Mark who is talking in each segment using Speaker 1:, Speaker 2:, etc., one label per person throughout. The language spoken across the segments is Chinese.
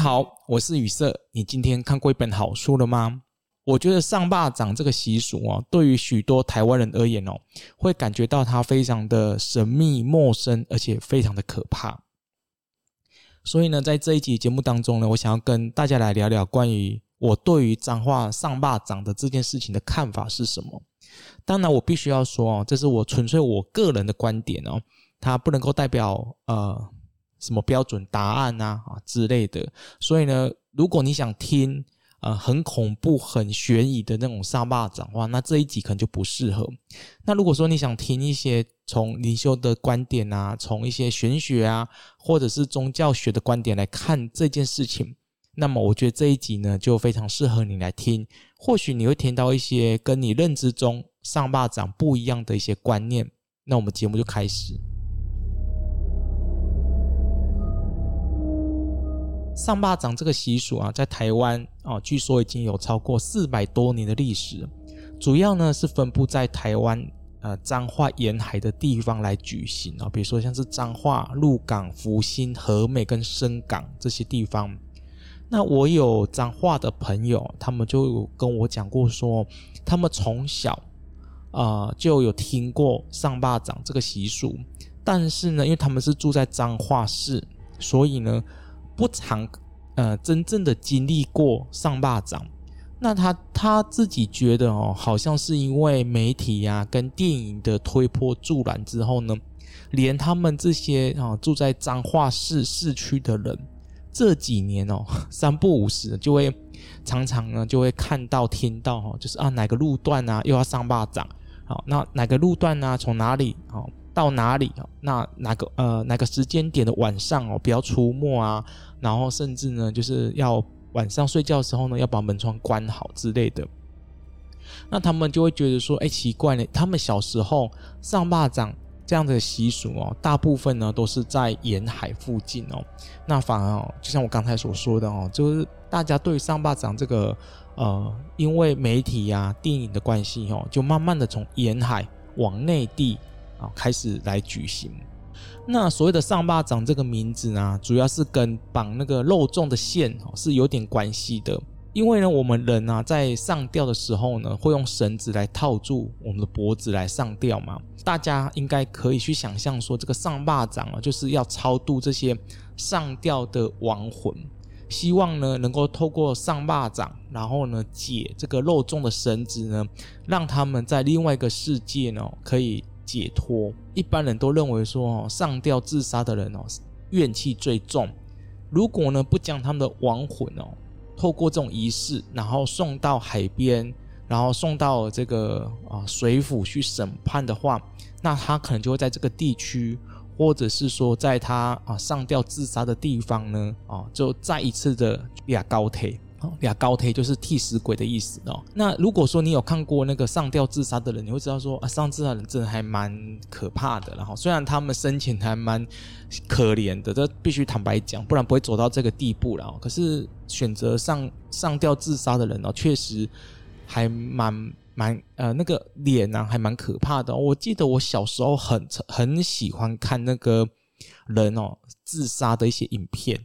Speaker 1: 好，我是雨色。你今天看过一本好书了吗？我觉得上坝掌这个习俗哦，对于许多台湾人而言哦，会感觉到它非常的神秘陌生，而且非常的可怕。所以呢，在这一集节目当中呢，我想要跟大家来聊聊关于我对于脏话上坝掌的这件事情的看法是什么。当然，我必须要说哦，这是我纯粹我个人的观点哦，它不能够代表呃什么标准答案啊，啊之类的。所以呢，如果你想听呃很恐怖、很悬疑的那种上坝掌话，那这一集可能就不适合。那如果说你想听一些从灵修的观点啊，从一些玄学啊，或者是宗教学的观点来看这件事情，那么我觉得这一集呢就非常适合你来听。或许你会听到一些跟你认知中上坝掌不一样的一些观念，那我们节目就开始。上坝掌这个习俗啊，在台湾啊，据说已经有超过四百多年的历史。主要呢是分布在台湾呃彰化沿海的地方来举行啊，比如说像是彰化、鹿港、福兴、和美跟深港这些地方。那我有彰化的朋友，他们就有跟我讲过说，他们从小。啊、就有听过上坝掌这个习俗，但是呢，因为他们是住在彰化市，所以呢，不常呃真正的经历过上坝掌。那他他自己觉得哦，好像是因为媒体呀、啊、跟电影的推波助澜之后呢，连他们这些啊住在彰化市市区的人，这几年哦 三不五时就会常常呢就会看到听到哈，就是啊哪个路段啊又要上坝掌。好，那哪个路段、啊？从哪里好到哪里？那哪个呃哪个时间点的晚上哦，不要出没啊。然后甚至呢，就是要晚上睡觉的时候呢，要把门窗关好之类的。那他们就会觉得说，哎，奇怪呢，他们小时候上坝掌这样的习俗哦，大部分呢都是在沿海附近哦。那反而哦，就像我刚才所说的哦，就是大家对上坝掌这个。呃，因为媒体呀、电影的关系哦，就慢慢的从沿海往内地啊开始来举行。那所谓的上坝掌这个名字呢，主要是跟绑那个肉粽的线哦是有点关系的。因为呢，我们人啊在上吊的时候呢，会用绳子来套住我们的脖子来上吊嘛。大家应该可以去想象说，这个上坝掌啊，就是要超度这些上吊的亡魂。希望呢，能够透过上坝掌，然后呢解这个肉粽的绳子呢，让他们在另外一个世界呢可以解脱。一般人都认为说哦，上吊自杀的人哦怨气最重。如果呢不将他们的亡魂哦透过这种仪式，然后送到海边，然后送到这个啊水府去审判的话，那他可能就会在这个地区。或者是说，在他啊上吊自杀的地方呢，啊，就再一次的俩高铁，俩高铁就是替死鬼的意思哦。那如果说你有看过那个上吊自杀的人，你会知道说啊，上自杀的人真的还蛮可怕的。然后虽然他们生前还蛮可怜的，这必须坦白讲，不然不会走到这个地步了。可是选择上上吊自杀的人哦，确实还蛮。蛮呃，那个脸呢、啊，还蛮可怕的、我记得我小时候很很喜欢看那个人哦自杀的一些影片。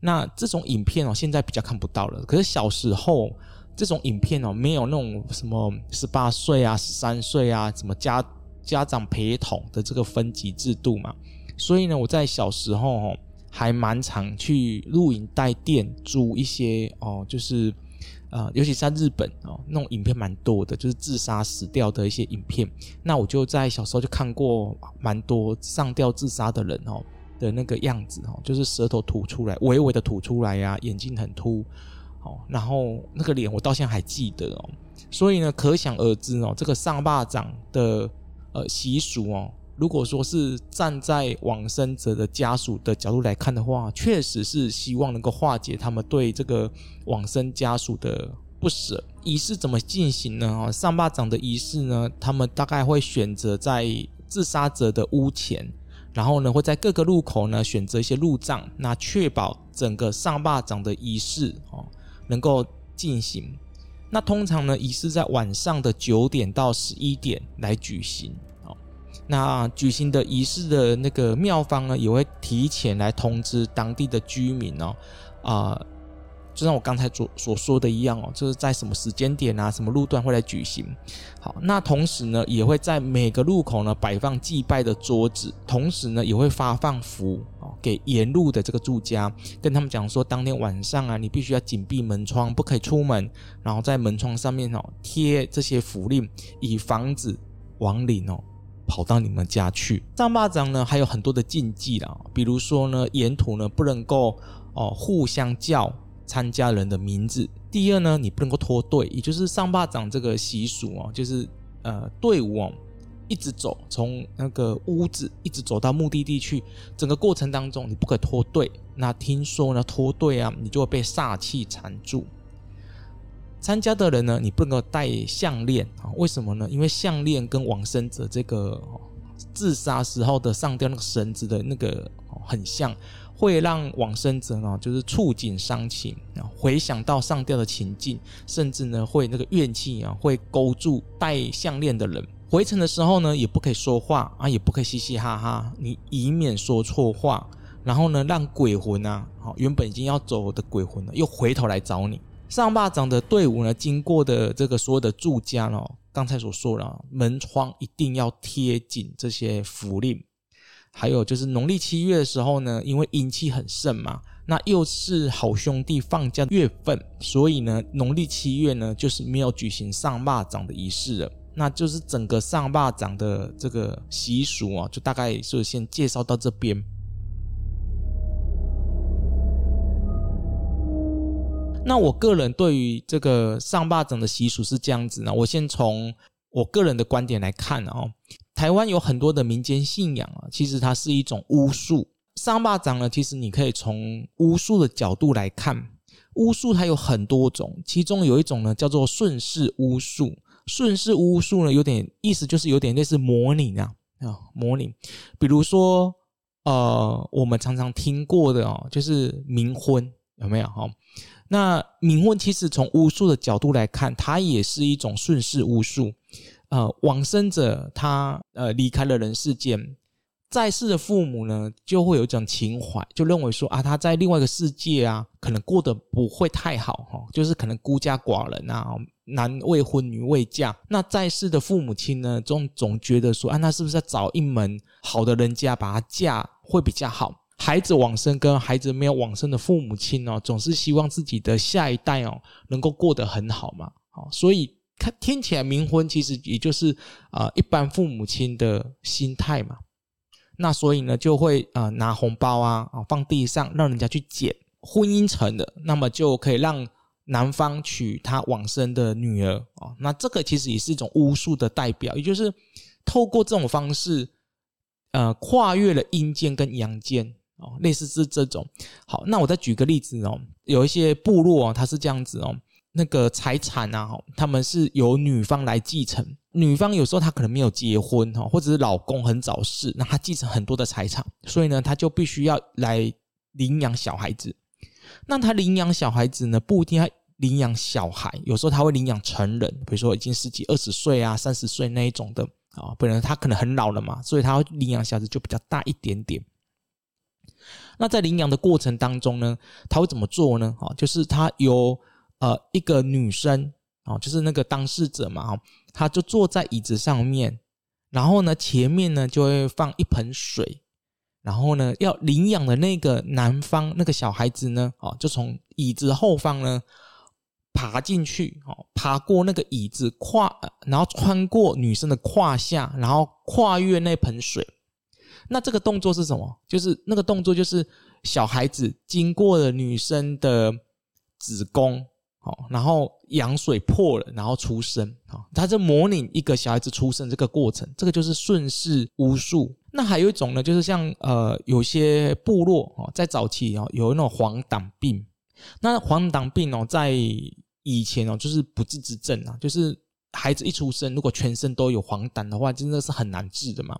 Speaker 1: 那这种影片哦，现在比较看不到了。可是小时候这种影片哦，没有那种什么十八岁啊、十三岁啊，什么家家长陪同的这个分级制度嘛。所以呢，我在小时候哦，还蛮常去录影带店租一些哦，就是。啊、呃，尤其在日本哦，那种影片蛮多的，就是自杀死掉的一些影片。那我就在小时候就看过蛮多上吊自杀的人哦的那个样子哦，就是舌头吐出来，微微的吐出来呀、啊，眼睛很凸哦，然后那个脸我到现在还记得哦。所以呢，可想而知哦，这个上巴掌的呃习俗哦。如果说是站在往生者的家属的角度来看的话，确实是希望能够化解他们对这个往生家属的不舍。仪式怎么进行呢？哦上巴掌的仪式呢，他们大概会选择在自杀者的屋前，然后呢会在各个路口呢选择一些路障，那确保整个上坝掌的仪式哦能够进行。那通常呢仪式在晚上的九点到十一点来举行哦。那举行的仪式的那个庙方呢，也会提前来通知当地的居民哦，啊、就像我刚才所所说的一样哦，就是在什么时间点啊，什么路段会来举行。好，那同时呢，也会在每个路口呢摆放祭拜的桌子，同时呢，也会发放符哦，给沿路的这个住家，跟他们讲说，当天晚上啊，你必须要紧闭门窗，不可以出门，然后在门窗上面哦贴这些符令，以防止亡灵哦。跑到你们家去。上坝掌呢，还有很多的禁忌啦，比如说呢，沿途呢不能够哦互相叫参加人的名字。第二呢，你不能够脱队，也就是上坝掌这个习俗哦，就是呃队伍哦一直走，从那个屋子一直走到目的地去，整个过程当中你不可以脱队。那听说呢脱队啊，你就会被煞气缠住。参加的人呢，你不能够戴项链啊？为什么呢？因为项链跟往生者这个自杀时候的上吊那个绳子的那个很像，会让往生者呢就是触景伤情啊，回想到上吊的情境，甚至呢会那个怨气啊会勾住戴项链的人。回程的时候呢，也不可以说话啊，也不可以嘻嘻哈哈，你以免说错话，然后呢让鬼魂啊，好原本已经要走的鬼魂呢又回头来找你。上坝掌的队伍呢，经过的这个所有的住家呢，刚才所说了，门窗一定要贴紧这些符令。还有就是农历七月的时候呢，因为阴气很盛嘛，那又是好兄弟放假月份，所以呢，农历七月呢，就是没有举行上坝掌的仪式了。那就是整个上坝掌的这个习俗啊，就大概是先介绍到这边。那我个人对于这个上坝掌的习俗是这样子呢，我先从我个人的观点来看哦。台湾有很多的民间信仰啊，其实它是一种巫术。上巴掌呢，其实你可以从巫术的角度来看，巫术它有很多种，其中有一种呢叫做顺势巫术。顺势巫术呢，有点意思就是有点类似模拟啊啊模拟，比如说呃我们常常听过的哦，就是冥婚有没有哈？那冥婚其实从巫术的角度来看，它也是一种顺势巫术。呃，往生者他呃离开了人世间，在世的父母呢就会有一种情怀，就认为说啊，他在另外一个世界啊，可能过得不会太好哈，就是可能孤家寡人啊，男未婚女未嫁。那在世的父母亲呢，总总觉得说啊，那是不是要找一门好的人家把他嫁会比较好？孩子往生跟孩子没有往生的父母亲哦，总是希望自己的下一代哦能够过得很好嘛。好，所以看听起来冥婚其实也就是啊一般父母亲的心态嘛。那所以呢就会啊拿红包啊啊放地上让人家去捡，婚姻成了，那么就可以让男方娶他往生的女儿啊。那这个其实也是一种巫术的代表，也就是透过这种方式，呃跨越了阴间跟阳间。哦，类似是这种。好，那我再举个例子哦，有一些部落哦，它是这样子哦，那个财产啊，他们是由女方来继承。女方有时候她可能没有结婚哈，或者是老公很早逝，那她继承很多的财产，所以呢，她就必须要来领养小孩子。那她领养小孩子呢，不一定要领养小孩，有时候她会领养成人，比如说已经十几、二十岁啊、三十岁那一种的啊，不然她可能很老了嘛，所以她会领养小孩子就比较大一点点。那在领养的过程当中呢，他会怎么做呢？啊，就是他由呃一个女生哦，就是那个当事者嘛，哈，她就坐在椅子上面，然后呢前面呢就会放一盆水，然后呢要领养的那个男方那个小孩子呢，哦，就从椅子后方呢爬进去，哦，爬过那个椅子跨，然后穿过女生的胯下，然后跨越那盆水。那这个动作是什么？就是那个动作，就是小孩子经过了女生的子宫，好，然后羊水破了，然后出生，好，他就模拟一个小孩子出生这个过程，这个就是顺势巫术。那还有一种呢，就是像呃，有些部落哦，在早期哦，有那种黄疸病。那黄疸病哦，在以前哦，就是不治之症啊，就是孩子一出生，如果全身都有黄疸的话，真的是很难治的嘛。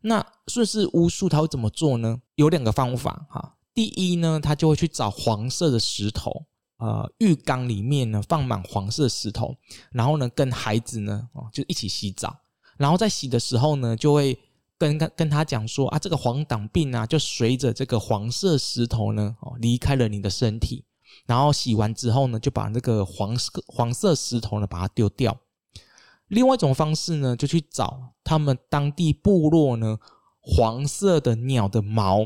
Speaker 1: 那顺势巫术他会怎么做呢？有两个方法哈。第一呢，他就会去找黄色的石头，呃，浴缸里面呢放满黄色石头，然后呢跟孩子呢哦就一起洗澡，然后在洗的时候呢就会跟跟他讲说啊，这个黄疸病啊就随着这个黄色石头呢哦离开了你的身体。然后洗完之后呢，就把那个黄色黄色石头呢把它丢掉。另外一种方式呢，就去找他们当地部落呢黄色的鸟的毛，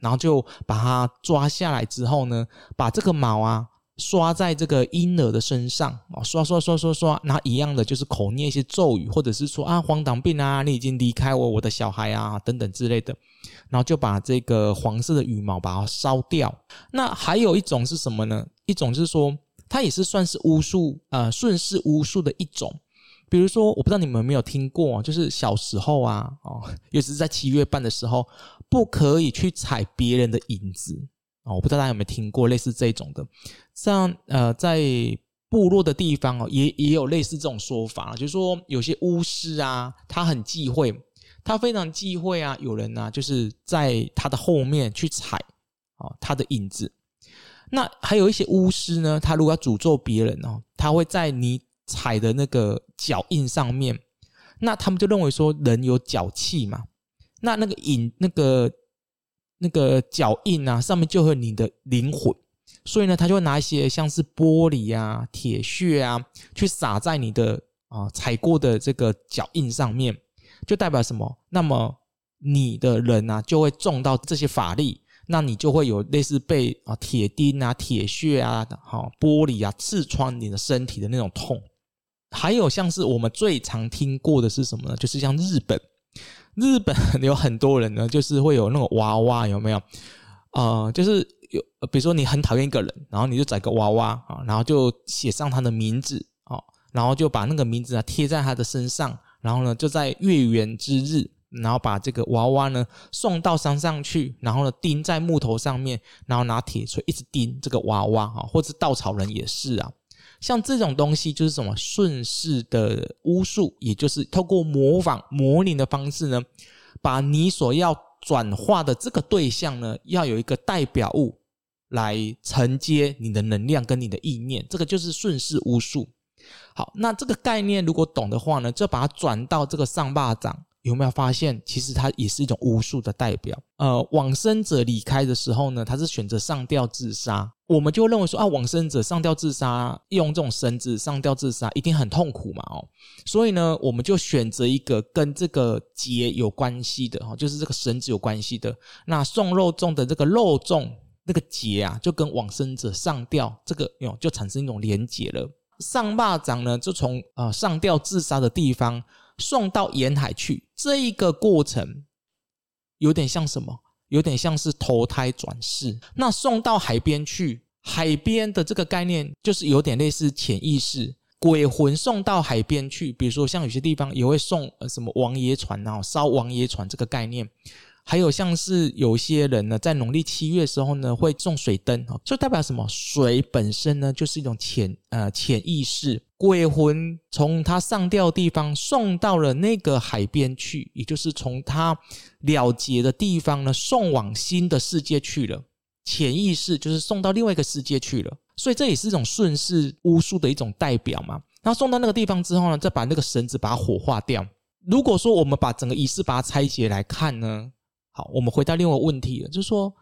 Speaker 1: 然后就把它抓下来之后呢，把这个毛啊。刷在这个婴儿的身上啊，刷刷刷刷刷，那一样的就是口念一些咒语，或者是说啊，黄疸病啊，你已经离开我，我的小孩啊，等等之类的，然后就把这个黄色的羽毛把它烧掉。那还有一种是什么呢？一种就是说，它也是算是巫术，呃，顺势巫术的一种。比如说，我不知道你们有没有听过，就是小时候啊，哦，尤其是在七月半的时候，不可以去踩别人的影子。哦，我不知道大家有没有听过类似这种的，像呃，在部落的地方哦，也也有类似这种说法，就是说有些巫师啊，他很忌讳，他非常忌讳啊，有人呢、啊、就是在他的后面去踩哦，他的影子。那还有一些巫师呢，他如果要诅咒别人哦，他会在你踩的那个脚印上面，那他们就认为说人有脚气嘛，那那个影那个。那个脚印啊，上面就会你的灵魂，所以呢，他就会拿一些像是玻璃啊、铁屑啊，去撒在你的啊踩过的这个脚印上面，就代表什么？那么你的人啊，就会中到这些法力，那你就会有类似被啊铁钉啊、铁屑啊、好玻璃啊刺穿你的身体的那种痛。还有像是我们最常听过的是什么呢？就是像日本。日本有很多人呢，就是会有那种娃娃，有没有？呃，就是有，比如说你很讨厌一个人，然后你就找个娃娃啊，然后就写上他的名字啊，然后就把那个名字啊贴在他的身上，然后呢就在月圆之日，然后把这个娃娃呢送到山上去，然后呢钉在木头上面，然后拿铁锤一直钉这个娃娃啊，或者稻草人也是啊。像这种东西就是什么顺势的巫术，也就是透过模仿、模拟的方式呢，把你所要转化的这个对象呢，要有一个代表物来承接你的能量跟你的意念，这个就是顺势巫术。好，那这个概念如果懂的话呢，就把它转到这个上巴掌。有没有发现，其实它也是一种巫术的代表？呃，往生者离开的时候呢，他是选择上吊自杀。我们就认为说啊，往生者上吊自杀，用这种绳子上吊自杀，一定很痛苦嘛，哦。所以呢，我们就选择一个跟这个结有关系的，哈，就是这个绳子有关系的。那送肉粽的这个肉粽那个结啊，就跟往生者上吊这个哟，就产生一种连结了。上巴掌呢，就从呃上吊自杀的地方。送到沿海去，这一个过程有点像什么？有点像是投胎转世。那送到海边去，海边的这个概念就是有点类似潜意识，鬼魂送到海边去。比如说，像有些地方也会送什么王爷船啊，烧王爷船这个概念。还有像是有些人呢，在农历七月的时候呢，会种水灯，这代表什么？水本身呢，就是一种潜呃潜意识，鬼魂从他上吊的地方送到了那个海边去，也就是从他了结的地方呢，送往新的世界去了。潜意识就是送到另外一个世界去了，所以这也是一种顺势巫术的一种代表嘛。然后送到那个地方之后呢，再把那个绳子把它火化掉。如果说我们把整个仪式把它拆解来看呢？好，我们回到另外一个问题了，就是说，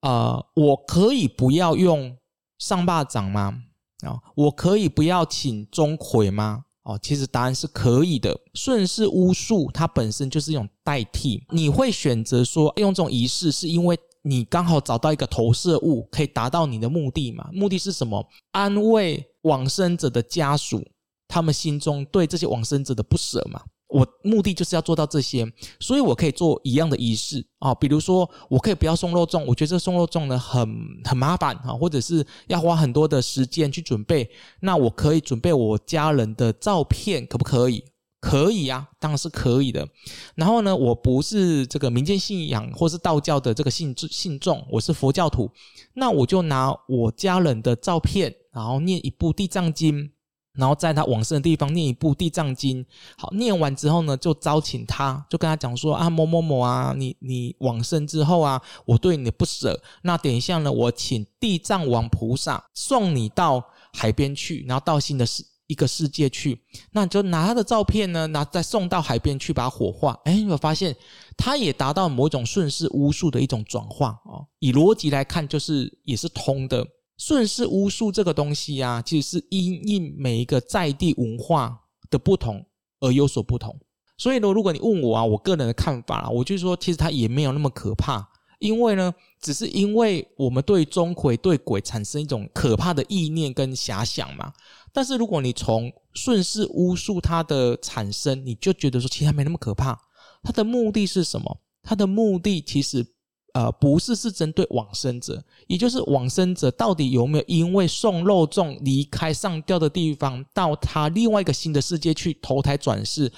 Speaker 1: 呃，我可以不要用上巴掌吗？啊，我可以不要请钟馗吗？哦，其实答案是可以的。顺势巫术它本身就是一种代替，你会选择说用这种仪式，是因为你刚好找到一个投射物，可以达到你的目的嘛？目的是什么？安慰往生者的家属，他们心中对这些往生者的不舍嘛？我目的就是要做到这些，所以我可以做一样的仪式啊，比如说我可以不要送肉粽，我觉得这送肉粽呢很很麻烦啊，或者是要花很多的时间去准备，那我可以准备我家人的照片，可不可以？可以啊，当然是可以的。然后呢，我不是这个民间信仰或是道教的这个信信众，我是佛教徒，那我就拿我家人的照片，然后念一部地藏经。然后在他往生的地方念一部《地藏经》，好，念完之后呢，就招请他，就跟他讲说啊，某某某啊，你你往生之后啊，我对你的不舍，那等一下呢，我请地藏王菩萨送你到海边去，然后到新的世一个世界去，那就拿他的照片呢，然后再送到海边去把火化。哎，我发现他也达到某一种顺势巫术的一种转化哦。以逻辑来看，就是也是通的。顺势巫术这个东西啊，其实是因应每一个在地文化的不同而有所不同。所以呢，如果你问我啊，我个人的看法啊，我就说，其实它也没有那么可怕，因为呢，只是因为我们对钟馗对鬼产生一种可怕的意念跟遐想嘛。但是如果你从顺势巫术它的产生，你就觉得说，其实它没那么可怕。它的目的是什么？它的目的其实呃不是是针对往生者，也就是往生者到底有没有因为送肉粽离开上吊的地方，到他另外一个新的世界去投胎转世。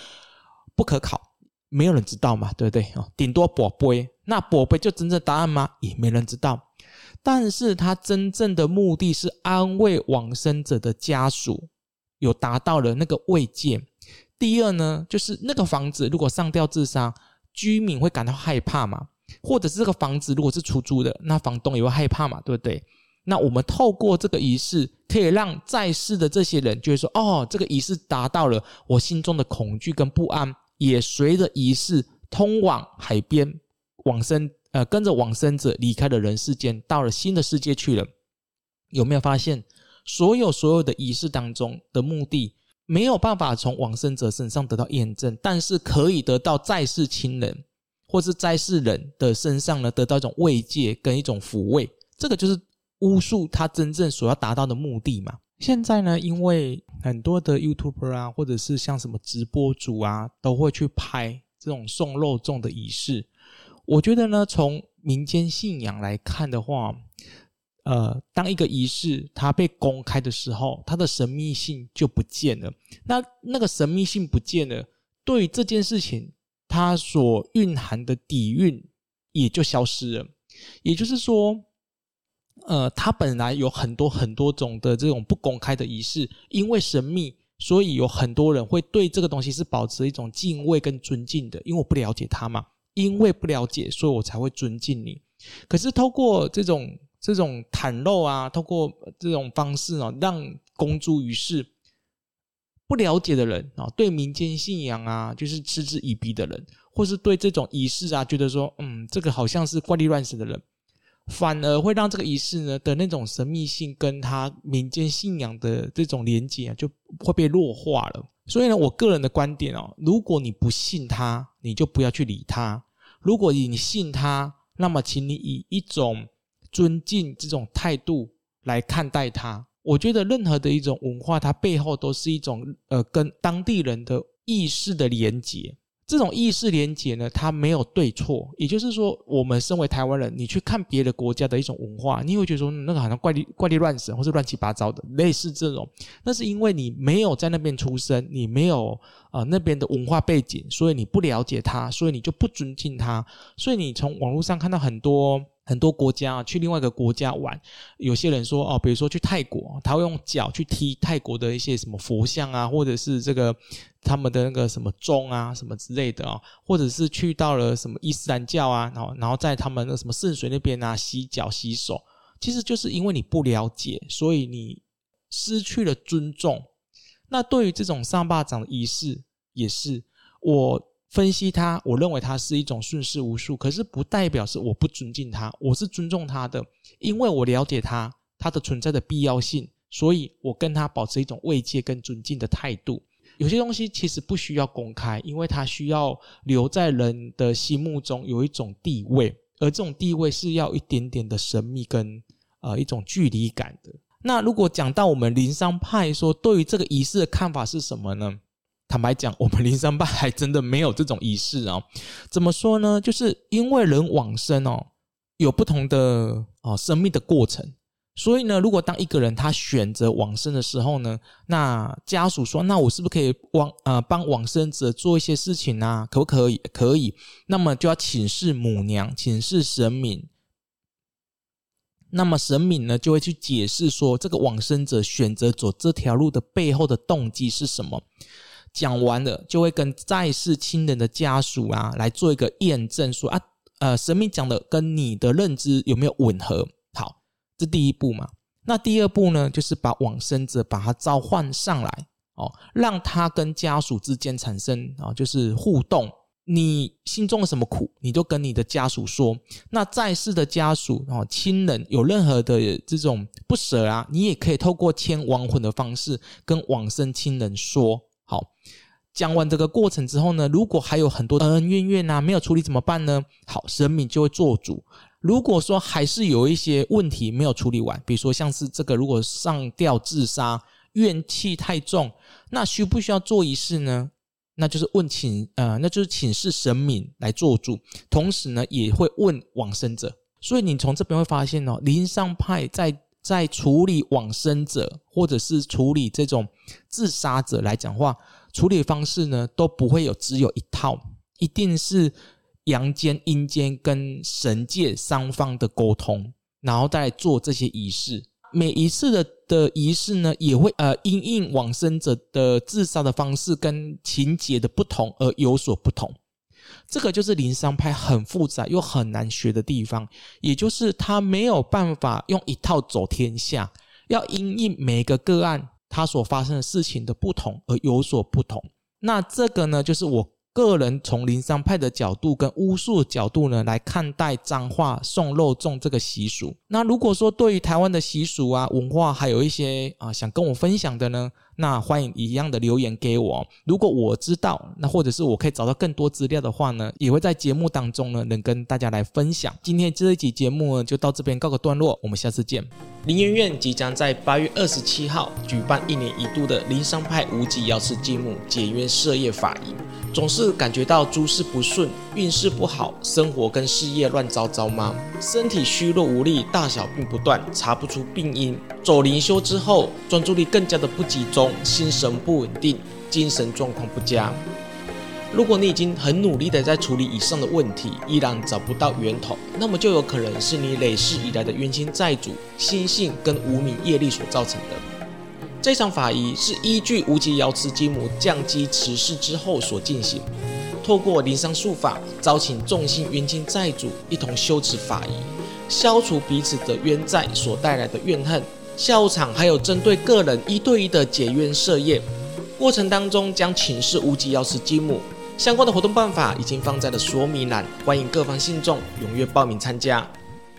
Speaker 1: 不可考，没有人知道嘛，对不对？哦，顶多宝贝，那宝贝就真正答案吗？也没人知道。但是他真正的目的是安慰往生者的家属，有达到了那个慰藉。第二呢，就是那个房子如果上吊自杀，居民会感到害怕嘛，或者是这个房子如果是出租的，那房东也会害怕嘛，对不对？那我们透过这个仪式，可以让在世的这些人就会说：哦，这个仪式达到了我心中的恐惧跟不安。也随着仪式通往海边，往生呃，跟着往生者离开了人世间，到了新的世界去了。有没有发现，所有所有的仪式当中的目的，没有办法从往生者身上得到验证，但是可以得到在世亲人或是在世人的身上呢，得到一种慰藉跟一种抚慰。这个就是巫术它真正所要达到的目的嘛。现在呢，因为很多的 YouTuber 啊，或者是像什么直播主啊，都会去拍这种送肉粽的仪式。我觉得呢，从民间信仰来看的话，呃，当一个仪式它被公开的时候，它的神秘性就不见了。那那个神秘性不见了，对于这件事情它所蕴含的底蕴也就消失了。也就是说。呃，它本来有很多很多种的这种不公开的仪式，因为神秘，所以有很多人会对这个东西是保持一种敬畏跟尊敬的。因为我不了解它嘛，因为不了解，所以我才会尊敬你。可是透过这种这种袒露啊，透过这种方式啊，让公诸于世，不了解的人啊，对民间信仰啊，就是嗤之以鼻的人，或是对这种仪式啊，觉得说，嗯，这个好像是怪力乱神的人。反而会让这个仪式呢的那种神秘性跟他民间信仰的这种连接啊，就会被弱化了。所以呢，我个人的观点哦，如果你不信他，你就不要去理他；如果你信他，那么请你以一种尊敬这种态度来看待他。我觉得任何的一种文化，它背后都是一种呃跟当地人的意识的连结。这种意识连结呢，它没有对错，也就是说，我们身为台湾人，你去看别的国家的一种文化，你会觉得说那个好像怪力怪力乱神，或是乱七八糟的，类似这种。那是因为你没有在那边出生，你没有、呃、那边的文化背景，所以你不了解它，所以你就不尊敬它。所以你从网络上看到很多很多国家去另外一个国家玩，有些人说哦，比如说去泰国，他会用脚去踢泰国的一些什么佛像啊，或者是这个。他们的那个什么钟啊，什么之类的啊，或者是去到了什么伊斯兰教啊，然后然后在他们那什么圣水那边啊洗脚洗手，其实就是因为你不了解，所以你失去了尊重。那对于这种上巴掌的仪式，也是我分析它，我认为它是一种顺势无术，可是不代表是我不尊敬它，我是尊重它的，因为我了解它它的存在的必要性，所以我跟它保持一种慰藉跟尊敬的态度。有些东西其实不需要公开，因为它需要留在人的心目中有一种地位，而这种地位是要一点点的神秘跟呃一种距离感的。那如果讲到我们灵山派说对于这个仪式的看法是什么呢？坦白讲，我们灵山派还真的没有这种仪式啊。怎么说呢？就是因为人往生哦，有不同的哦生命的过程。所以呢，如果当一个人他选择往生的时候呢，那家属说：“那我是不是可以往呃帮往生者做一些事情、啊？可不可以？可以。那么就要请示母娘，请示神明。那么神明呢就会去解释说，这个往生者选择走这条路的背后的动机是什么。讲完了，就会跟在世亲人的家属啊来做一个验证说，啊呃神明讲的跟你的认知有没有吻合？好。”这第一步嘛？那第二步呢？就是把往生者把他召唤上来哦，让他跟家属之间产生啊，就是互动。你心中的什么苦，你就跟你的家属说。那在世的家属哦，亲人有任何的这种不舍啊，你也可以透过牵亡魂的方式跟往生亲人说。好，讲完这个过程之后呢，如果还有很多恩恩怨怨啊，没有处理怎么办呢？好，神明就会做主。如果说还是有一些问题没有处理完，比如说像是这个，如果上吊自杀，怨气太重，那需不需要做仪式呢？那就是问请呃，那就是请示神明来做主，同时呢也会问往生者。所以你从这边会发现哦，灵上派在在处理往生者或者是处理这种自杀者来讲话，处理方式呢都不会有只有一套，一定是。阳间、阴间跟神界三方的沟通，然后再来做这些仪式。每一次的的仪式呢，也会呃因应往生者的自杀的方式跟情节的不同而有所不同。这个就是灵山派很复杂又很难学的地方，也就是他没有办法用一套走天下，要因应每个个案他所发生的事情的不同而有所不同。那这个呢，就是我。个人从灵山派的角度跟巫术的角度呢来看待彰化送肉粽这个习俗。那如果说对于台湾的习俗啊文化还有一些啊想跟我分享的呢，那欢迎一样的留言给我。如果我知道，那或者是我可以找到更多资料的话呢，也会在节目当中呢能跟大家来分享。今天这一集节目呢就到这边告个段落，我们下次见。灵研院即将在八月二十七号举办一年一度的林商派无极瑶池金母解约设业法仪。总是感觉到诸事不顺，运势不好，生活跟事业乱糟糟吗？身体虚弱无力，大小病不断，查不出病因。走灵修之后，专注力更加的不集中，心神不稳定，精神状况不佳。如果你已经很努力的在处理以上的问题，依然找不到源头，那么就有可能是你累世以来的冤亲债主、心性跟无名业力所造成的。这场法仪是依据无极瑶池金母降乩辞世之后所进行，透过灵山术法，招请众星冤亲债主一同修持法仪，消除彼此的冤债所带来的怨恨。下午场还有针对个人一对一的解冤设宴，过程当中将请示无极瑶池金母。相关的活动办法已经放在了说明栏，欢迎各方信众踊跃报名参加。